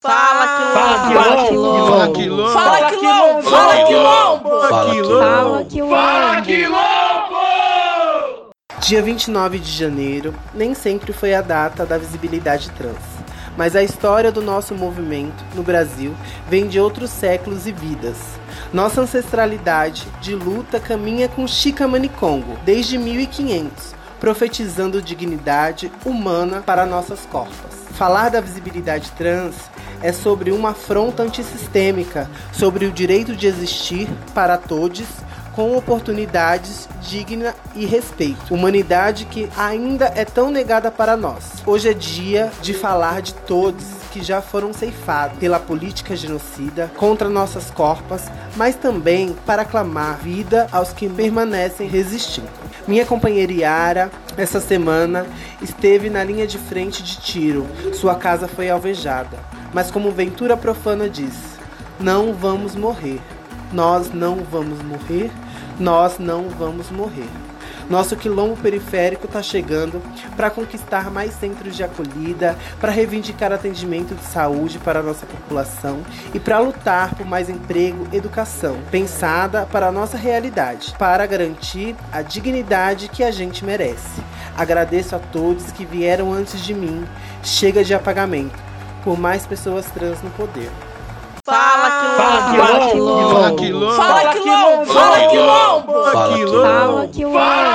Fala Fala quilombo! Fala quilombo! Fala quilombo! Fala quilombo! Fala quilombo! Fala quilombo! Dia 29 de janeiro nem sempre foi a data da visibilidade trans, mas a história do nosso movimento no Brasil vem de outros séculos e vidas. Nossa ancestralidade de luta caminha com Chica Manicongo desde 1500, profetizando dignidade humana para nossas corpas. Falar da visibilidade trans é sobre uma afronta antissistêmica, sobre o direito de existir para todos com oportunidades digna e respeito. Humanidade que ainda é tão negada para nós. Hoje é dia de falar de todos que já foram ceifados pela política genocida contra nossas corpas, mas também para clamar vida aos que permanecem resistindo. Minha companheira Yara, essa semana, esteve na linha de frente de tiro. Sua casa foi alvejada. Mas como Ventura Profana diz, não vamos morrer. Nós não vamos morrer. Nós não vamos morrer. Nosso quilombo periférico está chegando para conquistar mais centros de acolhida, para reivindicar atendimento de saúde para a nossa população e para lutar por mais emprego, educação, pensada para a nossa realidade, para garantir a dignidade que a gente merece. Agradeço a todos que vieram antes de mim. Chega de apagamento, por mais pessoas trans no poder. Fala Fala quilombo! quilombo! Fala quilombo! Fala quilombo! Fala quilombo! Fala quilombo!